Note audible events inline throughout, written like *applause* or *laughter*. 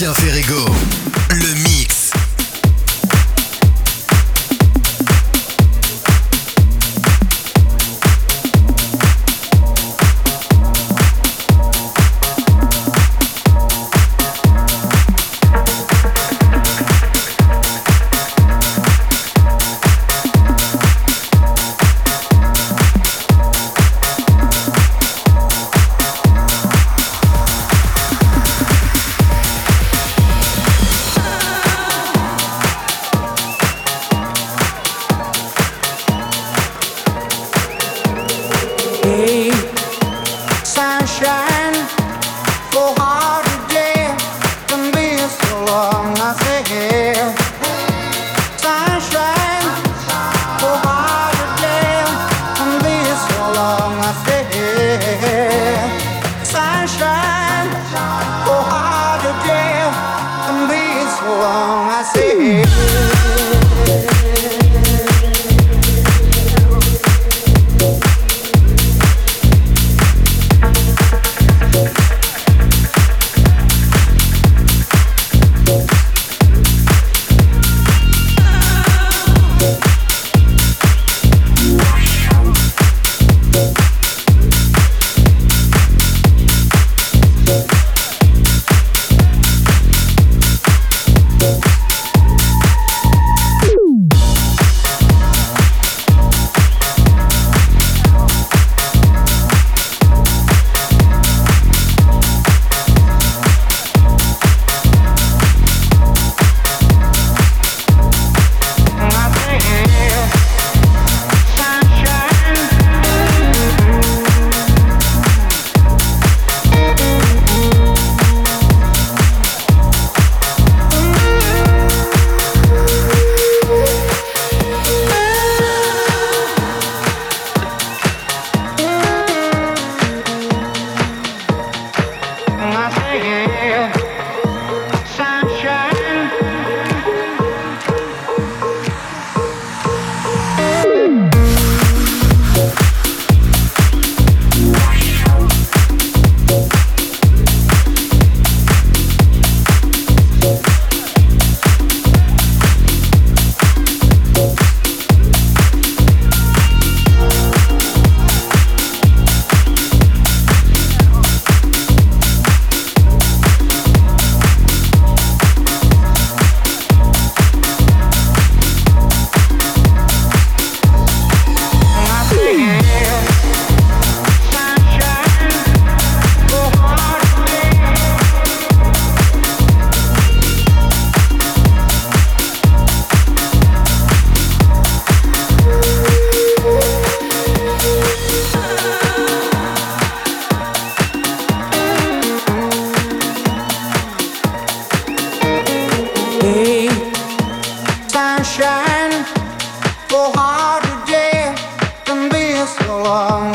Sébastien Ferrego. So hard to dance than be so long.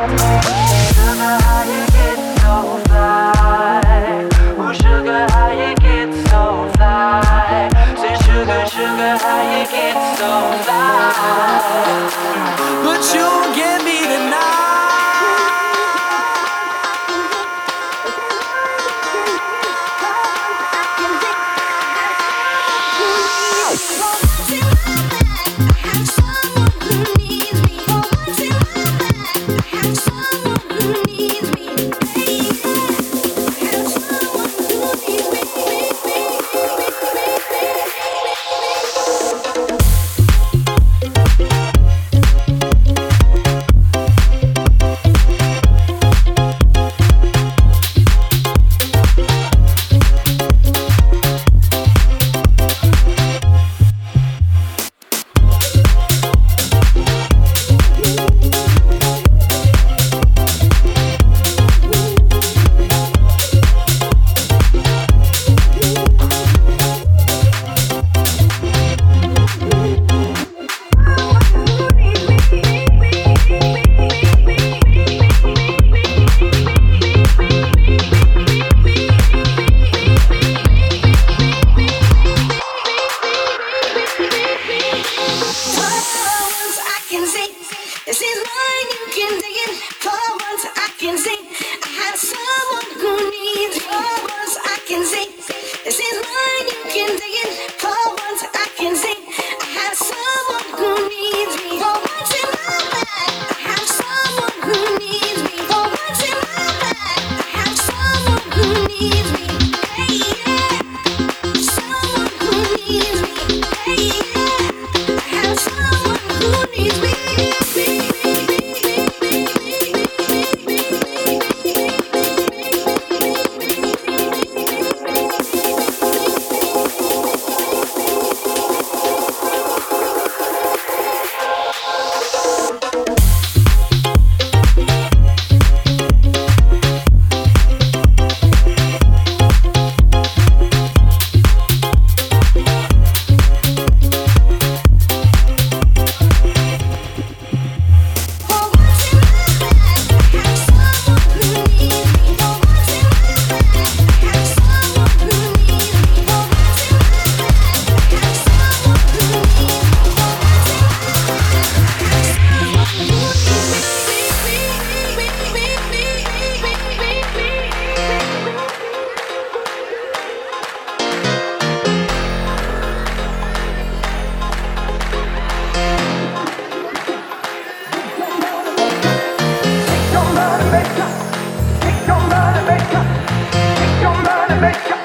Bye. to make you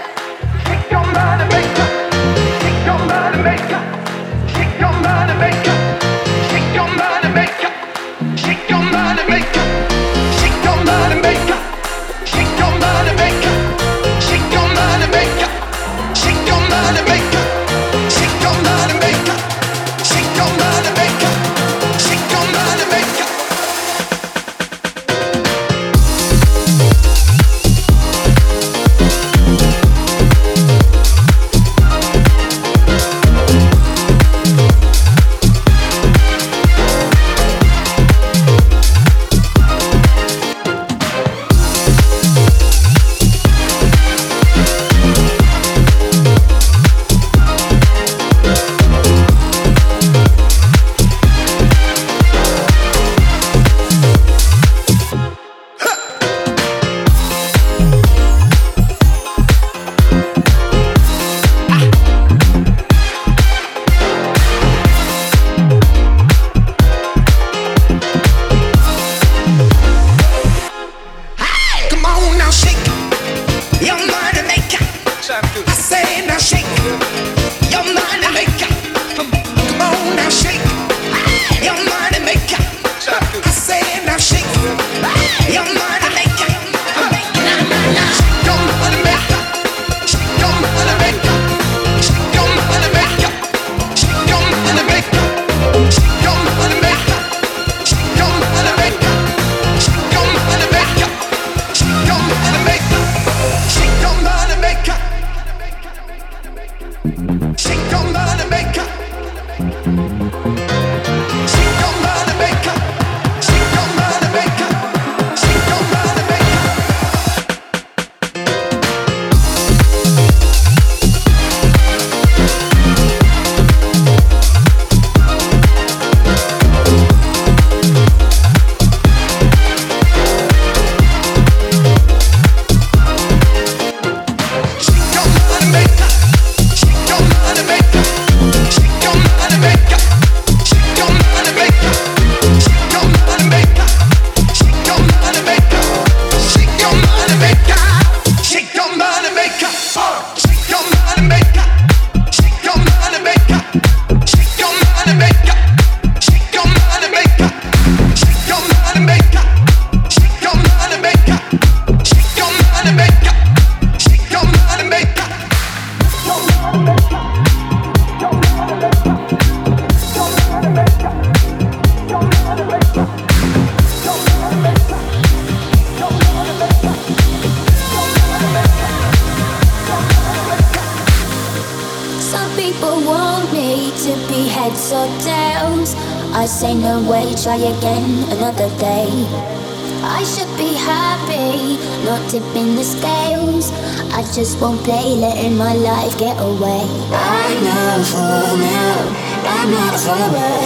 Follower.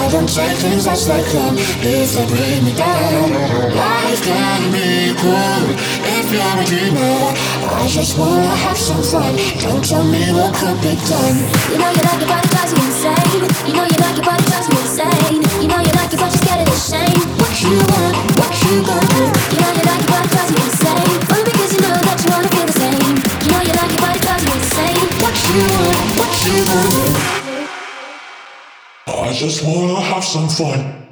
I don't take things as they come if they bring me down. Life can be cool if you're a dreamer. I just wanna have some fun. Don't tell me what could be done. You know you like it, but it drives you insane. You know you like it, but drives me insane. You know you like it, but you're scared of the shame. What you want, what you gonna do? You know you like it, but it drives me insane. Only because you know that you wanna feel the same. You know you like it, but it drives me insane. What you want, what you gonna do? I just wanna have some fun.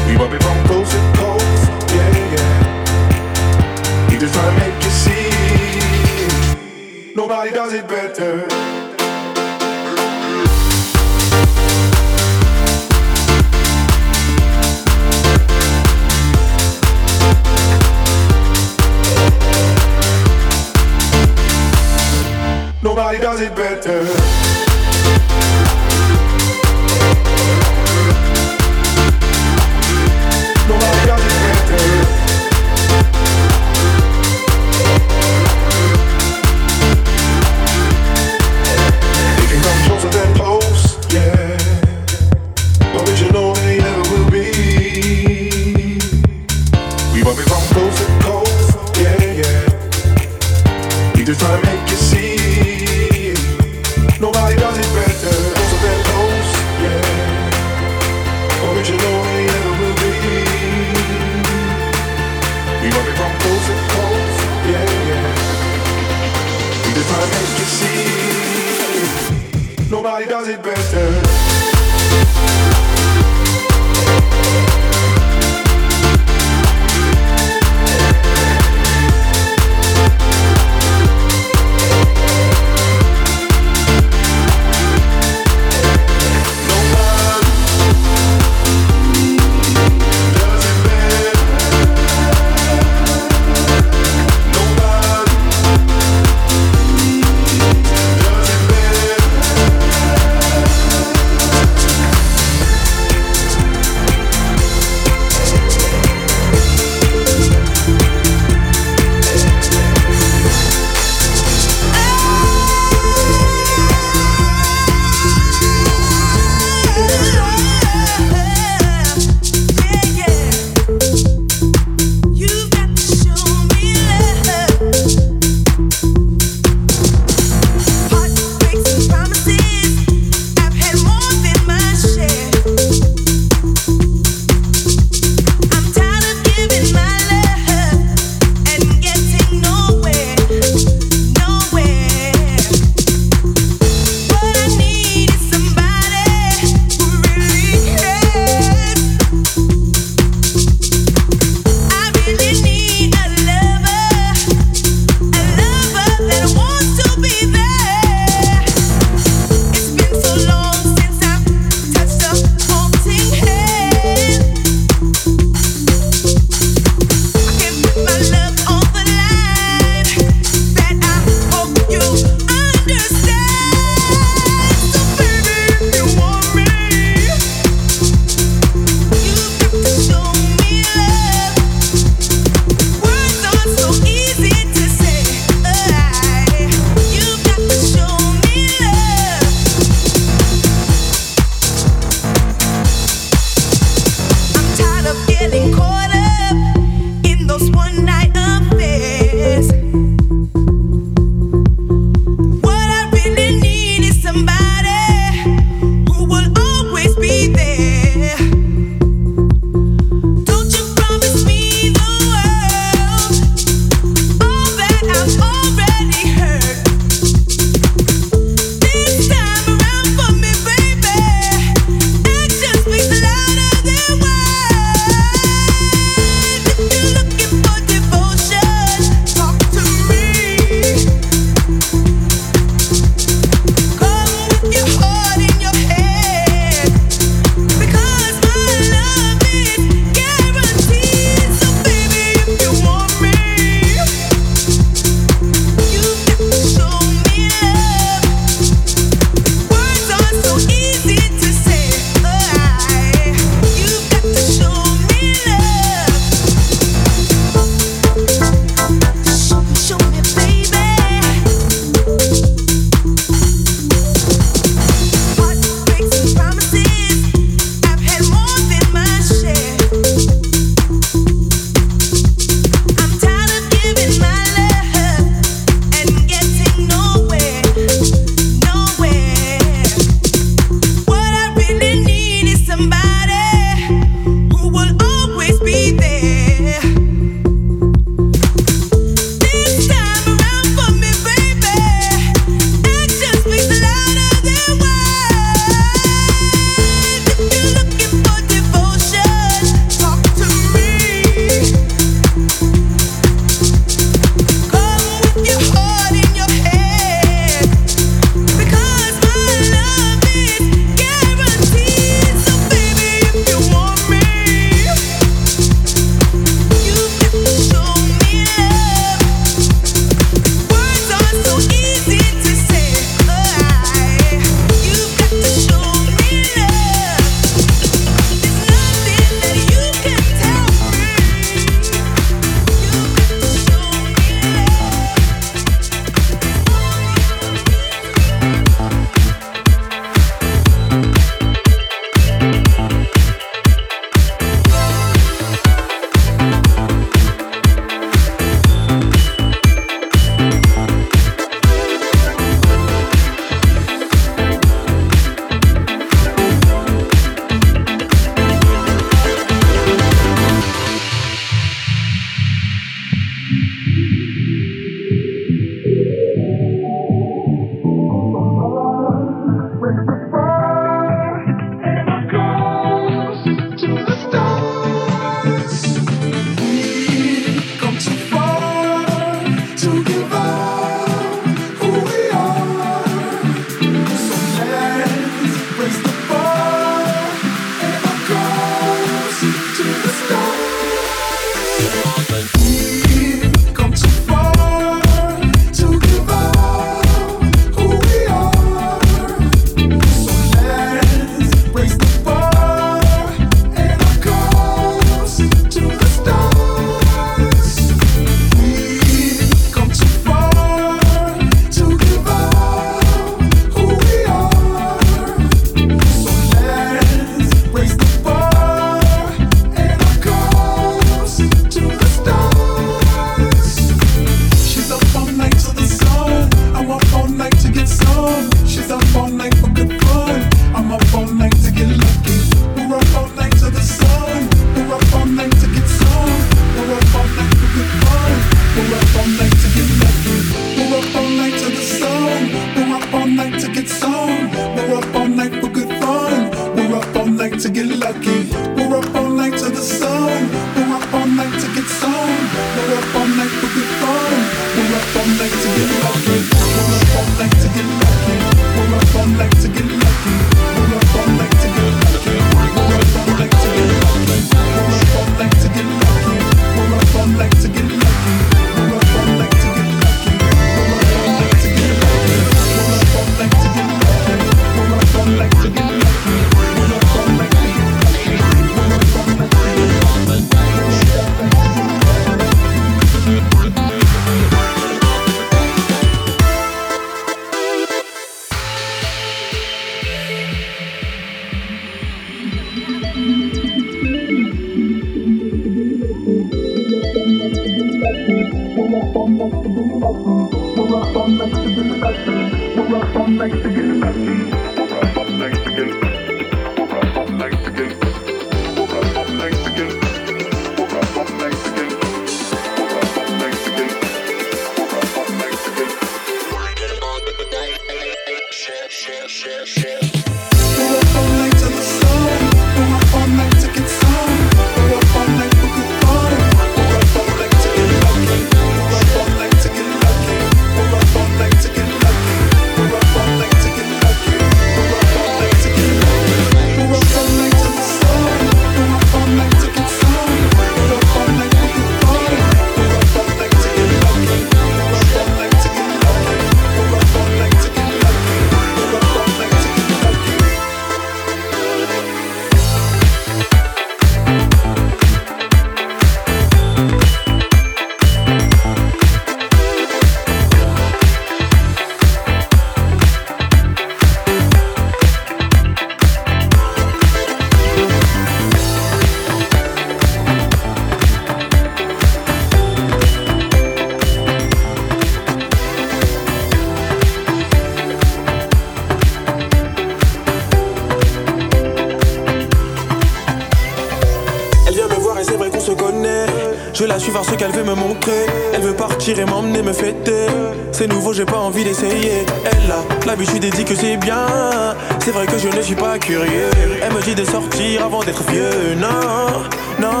Pas curieux. Elle me dit de sortir avant d'être vieux. Non, non.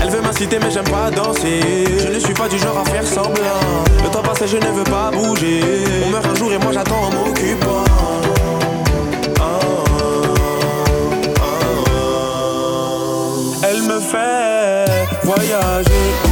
Elle veut m'inciter, mais j'aime pas danser. Je ne suis pas du genre à faire semblant. Le temps passé, je ne veux pas bouger. On meurt un jour et moi j'attends en m'occupant. Elle me fait voyager.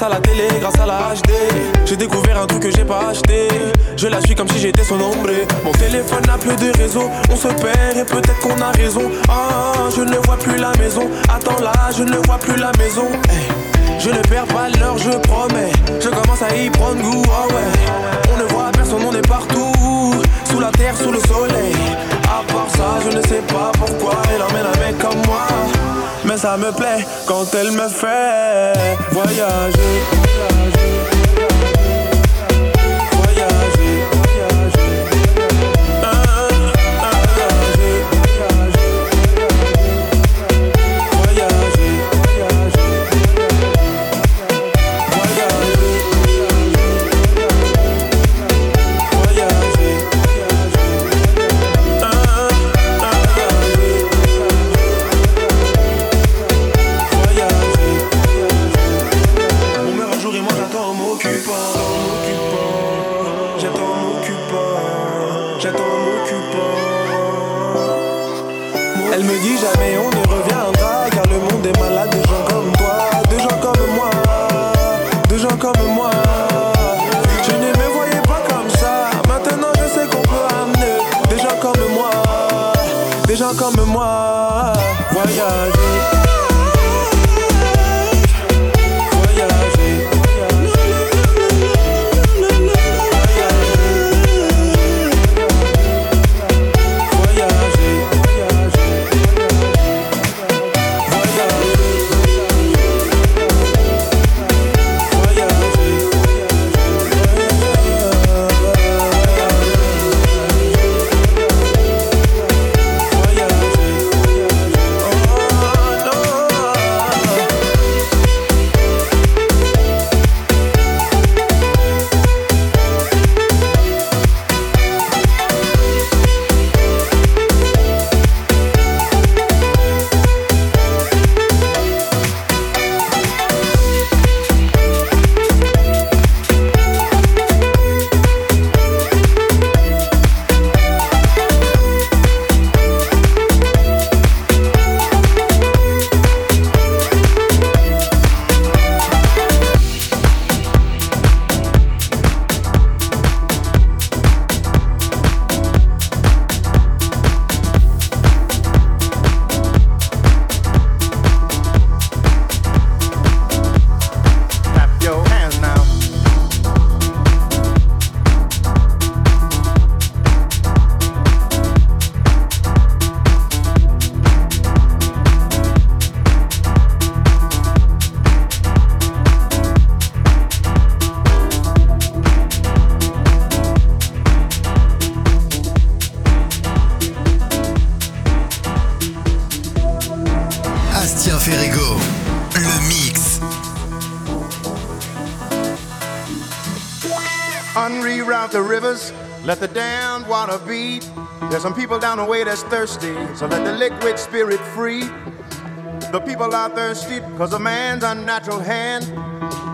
Grâce à la télé, grâce à la HD J'ai découvert un truc que j'ai pas acheté. Je la suis comme si j'étais son ombre. Mon téléphone n'a plus de réseau. On se perd et peut-être qu'on a raison. Ah, je ne vois plus la maison. Attends là, je ne vois plus la maison. Je ne perds pas l'heure, je promets. Je commence à y prendre goût, oh ouais. On ne voit personne, on est partout. Sous la terre, sous le soleil. À part ça, je ne sais pas pourquoi Elle emmène un mec comme moi mais ça me plaît quand elle me fait voyager. Bastien down the way that's thirsty, so let the liquid spirit free. The people are thirsty because of man's unnatural hand.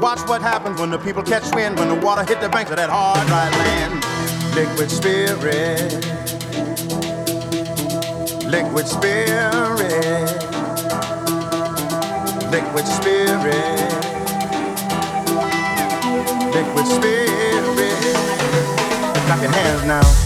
Watch what happens when the people catch wind, when the water hit the banks of that hard, dry land. Liquid spirit, liquid spirit, liquid spirit, liquid spirit. Clap your hands now.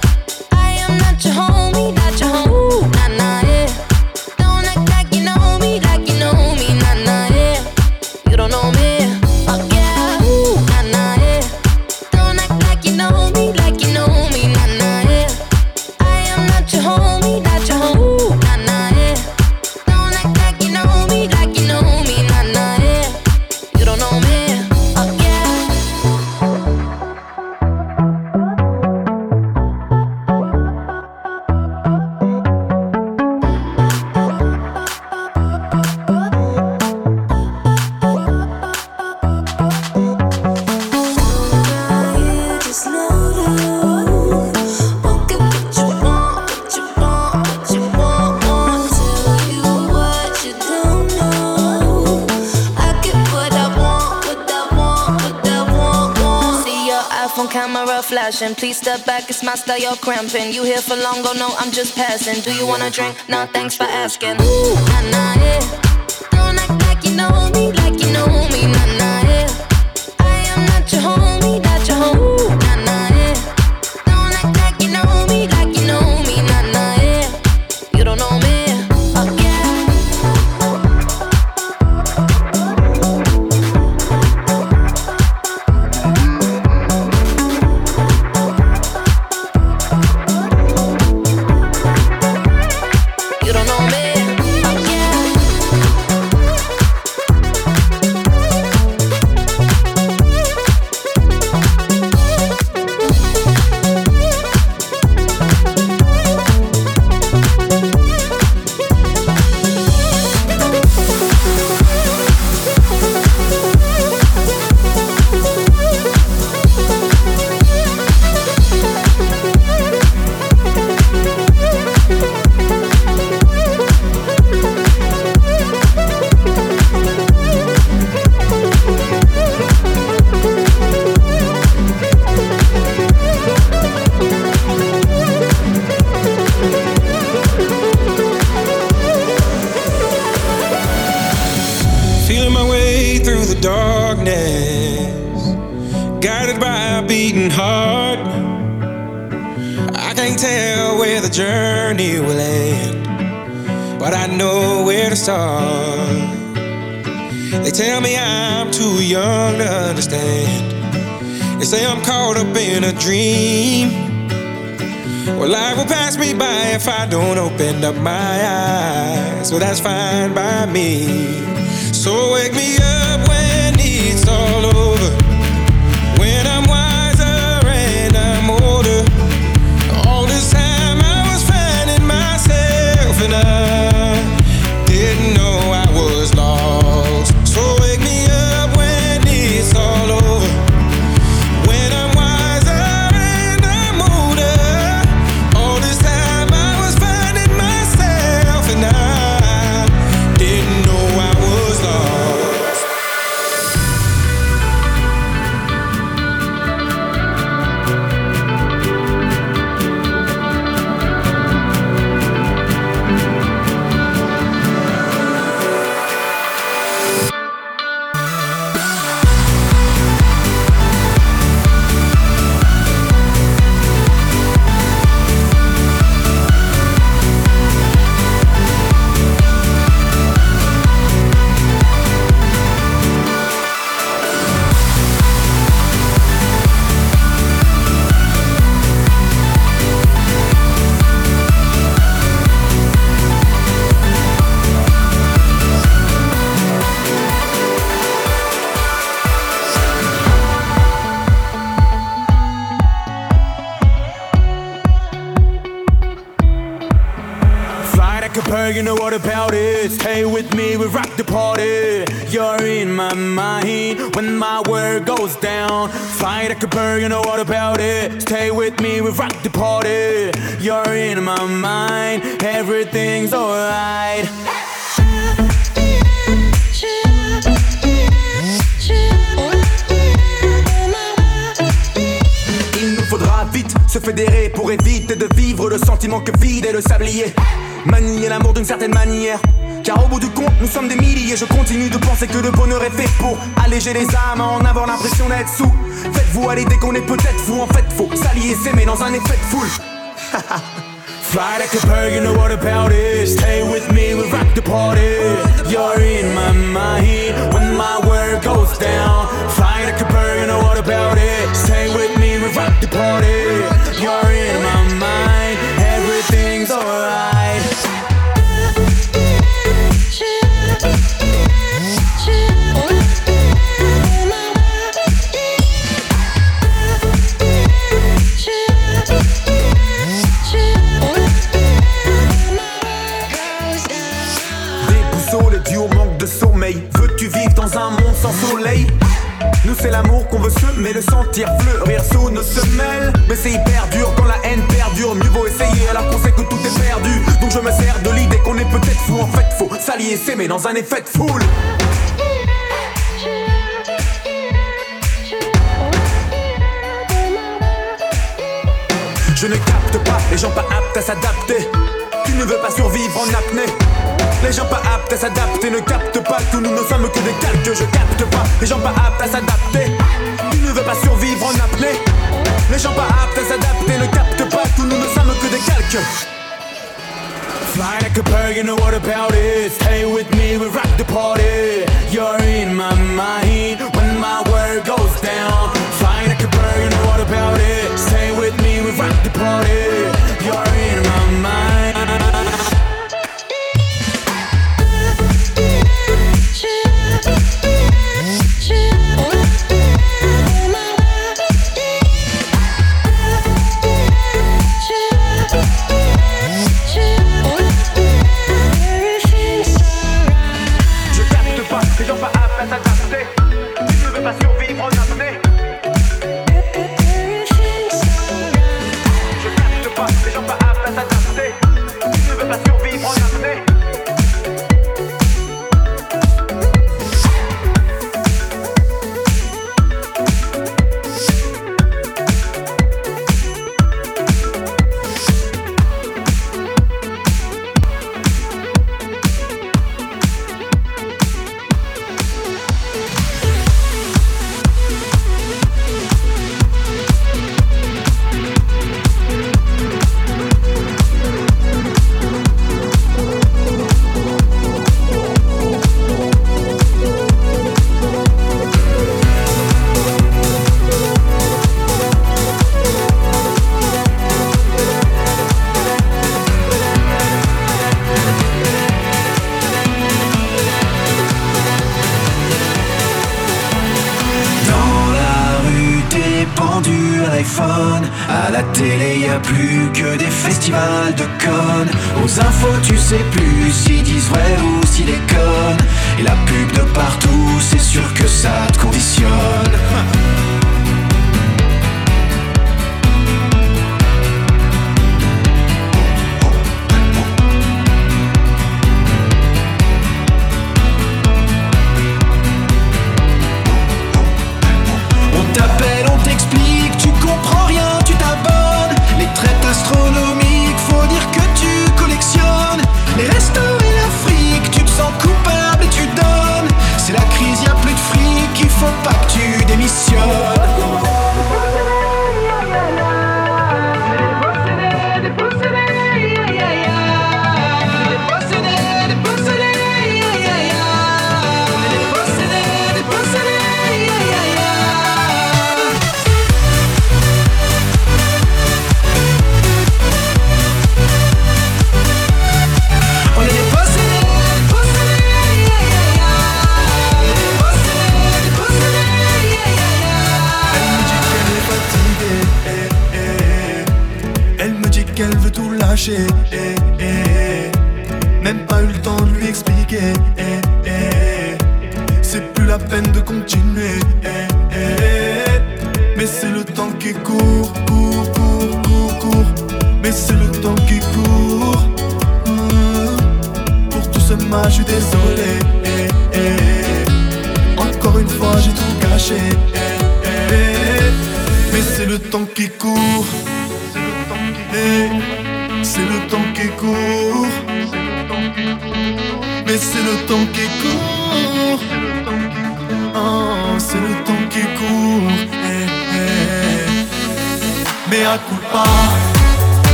It's you're cramping. You here for long, go no, I'm just passing. Do you wanna drink? Nah, thanks for asking. Ooh, nah, nah, yeah. Don't act like you know me, like oh man. Alléger les âmes, en avoir l'impression d'être sous. Faites-vous à l'idée qu'on est peut-être fou. En fait, faut s'allier, s'aimer dans un effet de foule. *laughs* Fly like a you know what about it? Stay with me, we rock the party. You're in my mind when my word goes down. Fly like a you know what about it? Stay with me, we rock the party. You're in my mind, C'est l'amour qu'on veut semer, le sentir fleurir sous nos semelles. Mais c'est hyper dur quand la haine perdure. Mieux vaut essayer alors qu'on sait que tout est perdu. Donc je me sers de l'idée qu'on est peut-être fou. En fait, faut s'allier, s'aimer dans un effet de foule. Je ne capte pas les gens pas aptes à s'adapter. Ne veux pas survivre en apnée. Les gens pas aptes à s'adapter ne captent pas que nous ne sommes que des calques. Je capte pas les gens pas aptes à s'adapter. Ne veux pas survivre en apnée. Les gens pas aptes à s'adapter ne captent pas que nous ne sommes que des calques. Fly like a bird, you know what about it? Stay with me, we rock the party. You're in my mind when my word goes down. Fly like a bird, you know what about it? Stay with me, we rock the party. You're in my mind.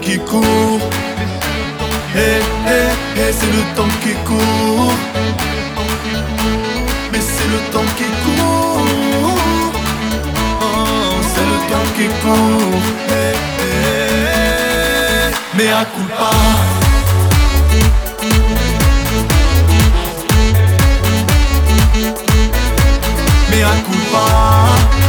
qui court. Eh, eh, eh, c'est le temps qui court. Mais c'est le temps qui court. Oh, c'est le temps qui court. Eh, eh, mais à coup pas. Mais à coup pas.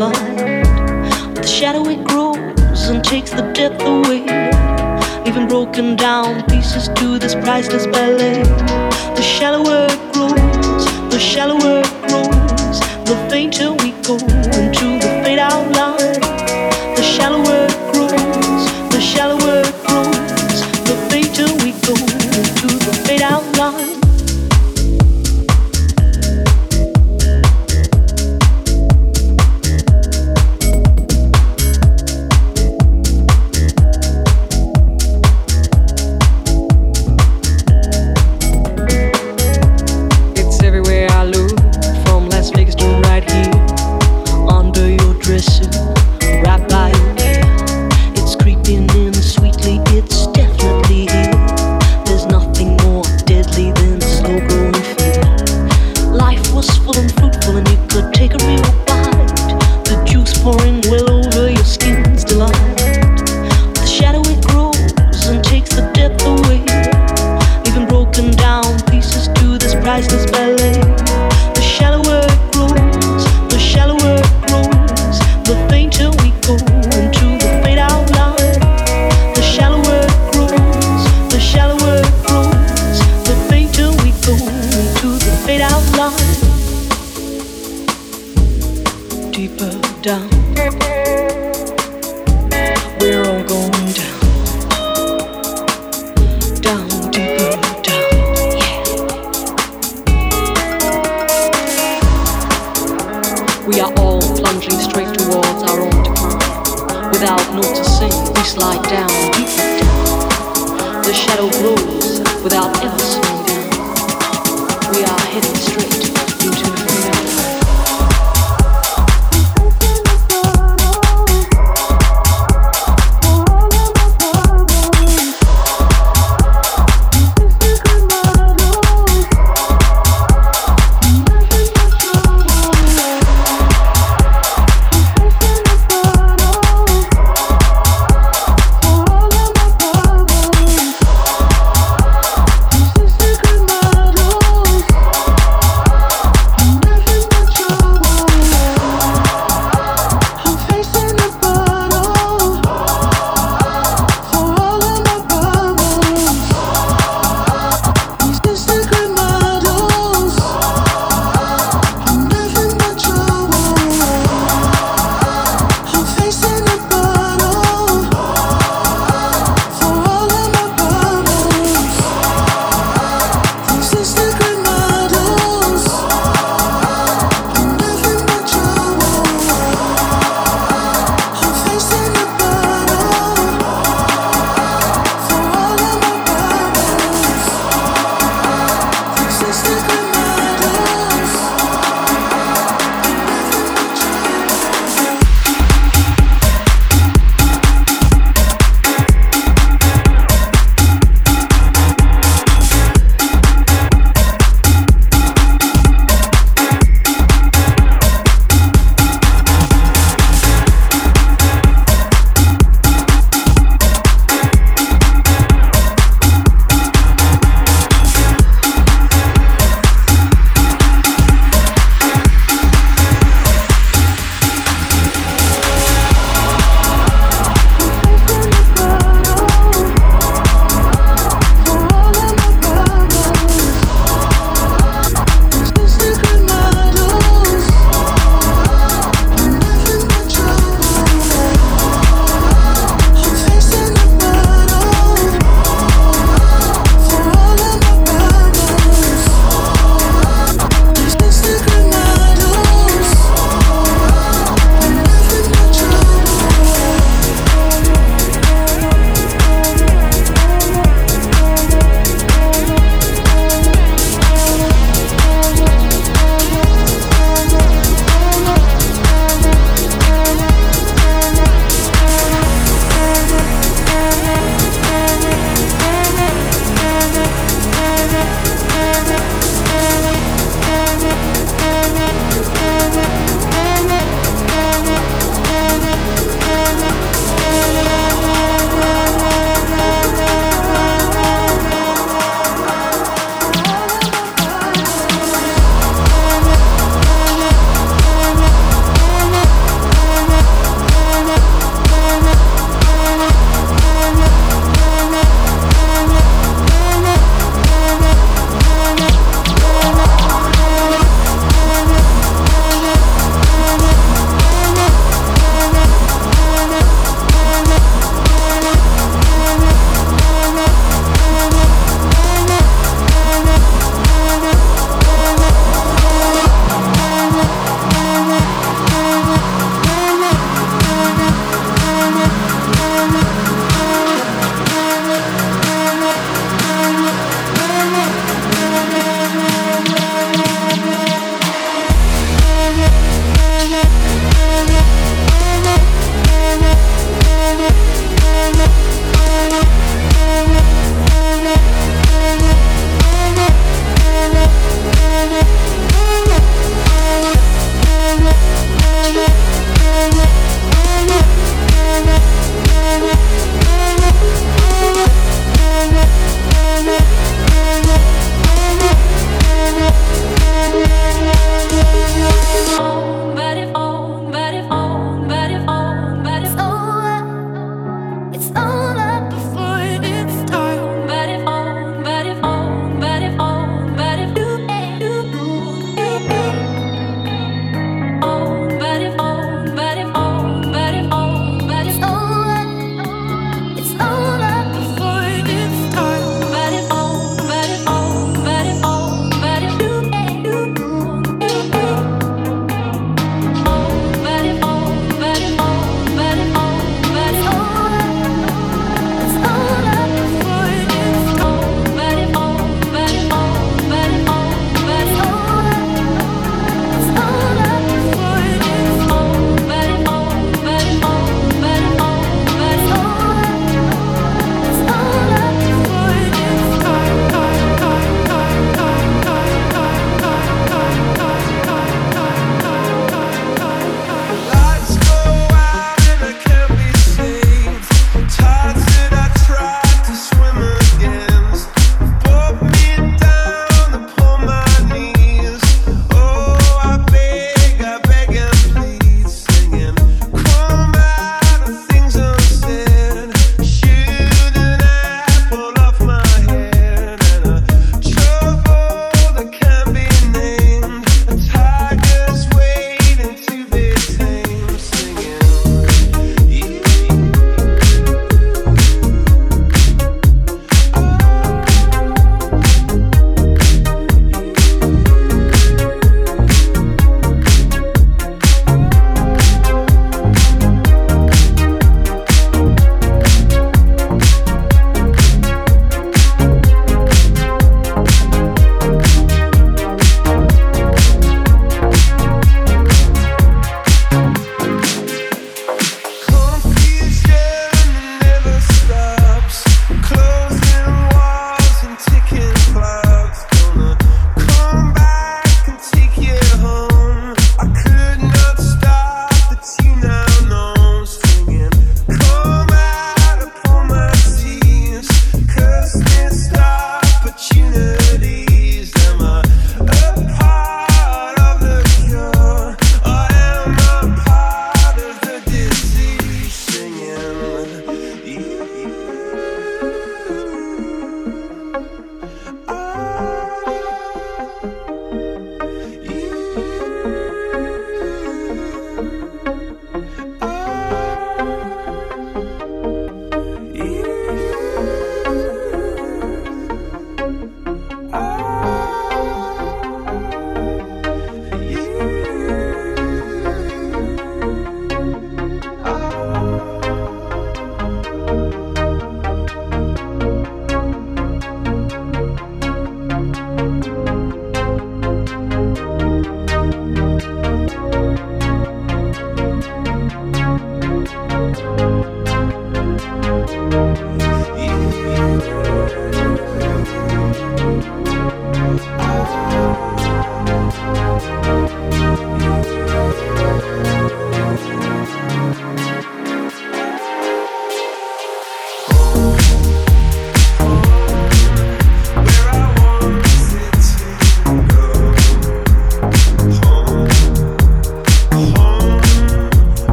blind. The shadow it grows and takes the depth away. Leaving broken down pieces to this priceless ballet. The shallower it grows, the shallower it grows, the fainter